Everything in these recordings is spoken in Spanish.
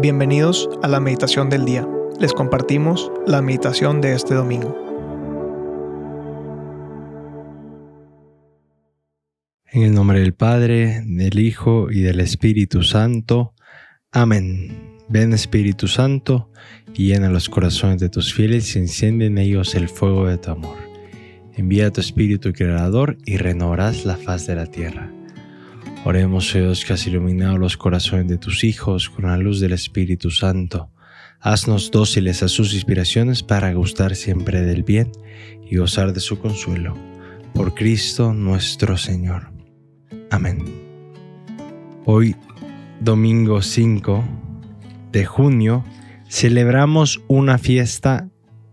Bienvenidos a la meditación del día. Les compartimos la meditación de este domingo. En el nombre del Padre, del Hijo y del Espíritu Santo. Amén. Ven Espíritu Santo llena los corazones de tus fieles y enciende en ellos el fuego de tu amor. Envía tu Espíritu Creador y renovarás la faz de la tierra. Oremos, Dios, que has iluminado los corazones de tus hijos con la luz del Espíritu Santo. Haznos dóciles a sus inspiraciones para gustar siempre del bien y gozar de su consuelo. Por Cristo nuestro Señor. Amén. Hoy, domingo 5 de junio, celebramos una fiesta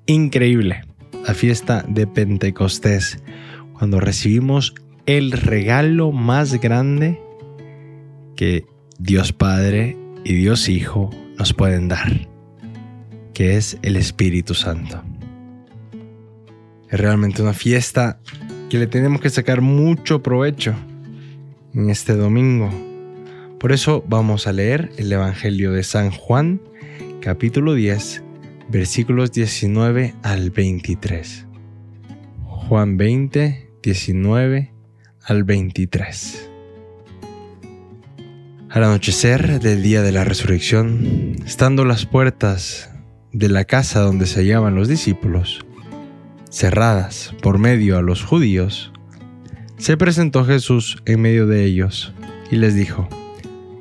increíble, la fiesta de Pentecostés, cuando recibimos el regalo más grande que Dios Padre y Dios Hijo nos pueden dar, que es el Espíritu Santo. Es realmente una fiesta que le tenemos que sacar mucho provecho en este domingo. Por eso vamos a leer el Evangelio de San Juan, capítulo 10, versículos 19 al 23. Juan 20, 19 al 23. Al anochecer del día de la resurrección, estando las puertas de la casa donde se hallaban los discípulos, cerradas por medio a los judíos, se presentó Jesús en medio de ellos y les dijo,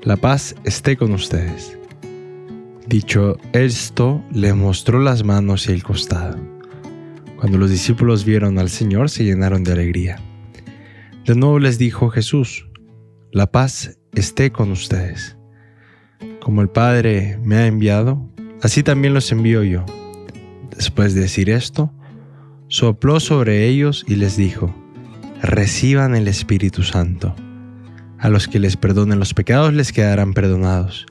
La paz esté con ustedes. Dicho esto, le mostró las manos y el costado. Cuando los discípulos vieron al Señor, se llenaron de alegría. De nuevo les dijo Jesús, la paz esté con ustedes. Como el Padre me ha enviado, así también los envío yo. Después de decir esto, sopló sobre ellos y les dijo, reciban el Espíritu Santo. A los que les perdonen los pecados les quedarán perdonados,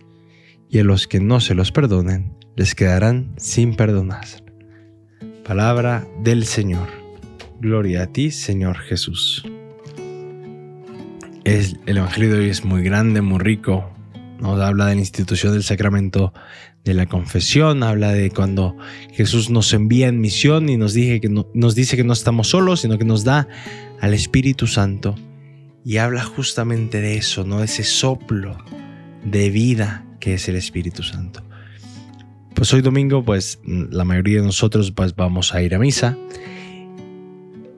y a los que no se los perdonen les quedarán sin perdonar. Palabra del Señor. Gloria a ti, Señor Jesús el Evangelio de hoy es muy grande, muy rico. Nos habla de la institución del sacramento de la confesión, habla de cuando Jesús nos envía en misión y nos, que nos dice que no estamos solos, sino que nos da al Espíritu Santo. Y habla justamente de eso, ¿no? De ese soplo de vida que es el Espíritu Santo. Pues hoy domingo, pues la mayoría de nosotros pues, vamos a ir a misa.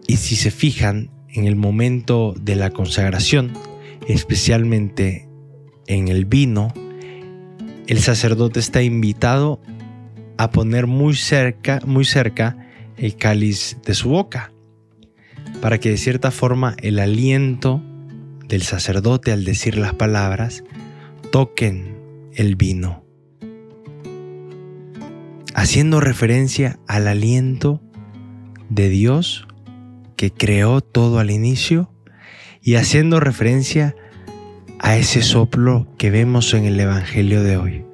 Y si se fijan, en el momento de la consagración, especialmente en el vino, el sacerdote está invitado a poner muy cerca, muy cerca el cáliz de su boca, para que de cierta forma el aliento del sacerdote al decir las palabras toquen el vino, haciendo referencia al aliento de Dios que creó todo al inicio y haciendo referencia a ese soplo que vemos en el Evangelio de hoy.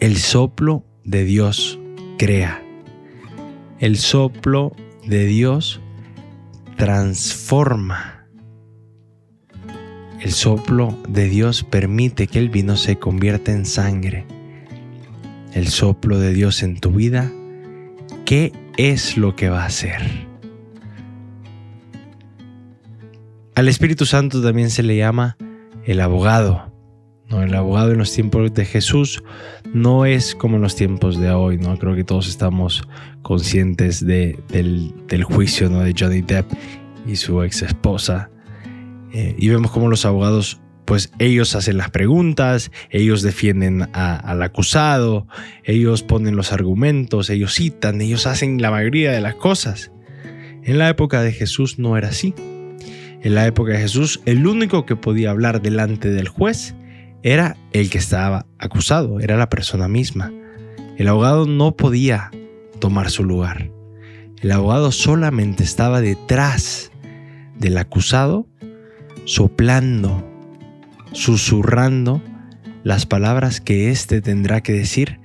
El soplo de Dios crea. El soplo de Dios transforma. El soplo de Dios permite que el vino se convierta en sangre. El soplo de Dios en tu vida, ¿qué es lo que va a hacer? Al Espíritu Santo también se le llama el abogado. El abogado en los tiempos de Jesús no es como en los tiempos de hoy. ¿no? Creo que todos estamos conscientes de, del, juicio de Johnny Depp y su ex esposa. Eh, y vemos cómo los abogados, pues ellos hacen las preguntas, ellos defienden al acusado, ellos ponen los argumentos, ellos citan, ellos hacen la mayoría de las cosas. En la época de Jesús no era así. En la época de Jesús, el único que podía hablar delante del juez era el que estaba acusado, era la persona misma. El abogado no podía tomar su lugar. El abogado solamente estaba detrás del acusado, soplando, susurrando las palabras que éste tendrá que decir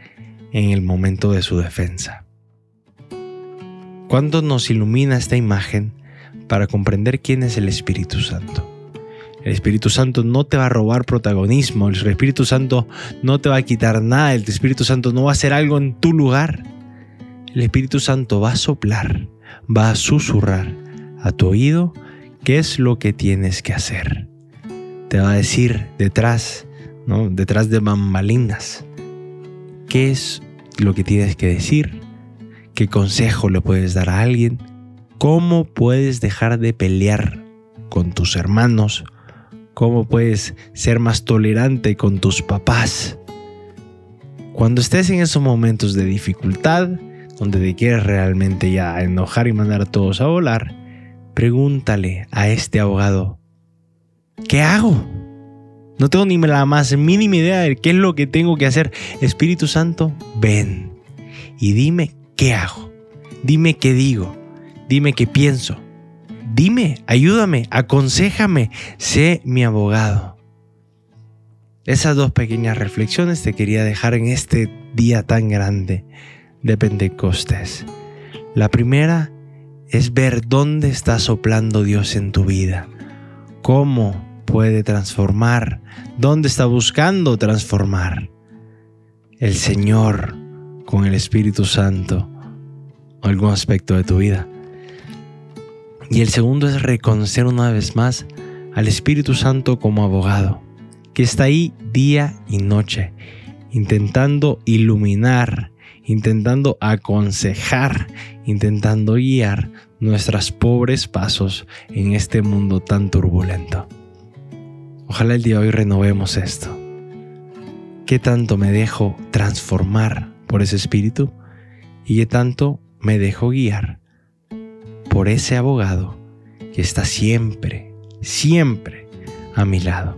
en el momento de su defensa. ¿Cuánto nos ilumina esta imagen para comprender quién es el Espíritu Santo. El Espíritu Santo no te va a robar protagonismo, el Espíritu Santo no te va a quitar nada, el Espíritu Santo no va a hacer algo en tu lugar. El Espíritu Santo va a soplar, va a susurrar a tu oído qué es lo que tienes que hacer. Te va a decir detrás, ¿no? detrás de bambalinas, qué es lo que tienes que decir, qué consejo le puedes dar a alguien, cómo puedes dejar de pelear con tus hermanos cómo puedes ser más tolerante con tus papás. Cuando estés en esos momentos de dificultad, donde te quieres realmente ya enojar y mandar a todos a volar, pregúntale a este abogado, ¿qué hago? No tengo ni la más mínima idea de qué es lo que tengo que hacer. Espíritu Santo, ven y dime qué hago. Dime qué digo. Dime qué pienso. Dime, ayúdame, aconsejame, sé mi abogado. Esas dos pequeñas reflexiones te quería dejar en este día tan grande de Pentecostés. La primera es ver dónde está soplando Dios en tu vida, cómo puede transformar, dónde está buscando transformar. El Señor con el Espíritu Santo algún aspecto de tu vida. Y el segundo es reconocer una vez más al Espíritu Santo como abogado, que está ahí día y noche, intentando iluminar, intentando aconsejar, intentando guiar nuestros pobres pasos en este mundo tan turbulento. Ojalá el día de hoy renovemos esto. ¿Qué tanto me dejo transformar por ese espíritu? ¿Y qué tanto me dejo guiar por ese abogado que está siempre, siempre a mi lado.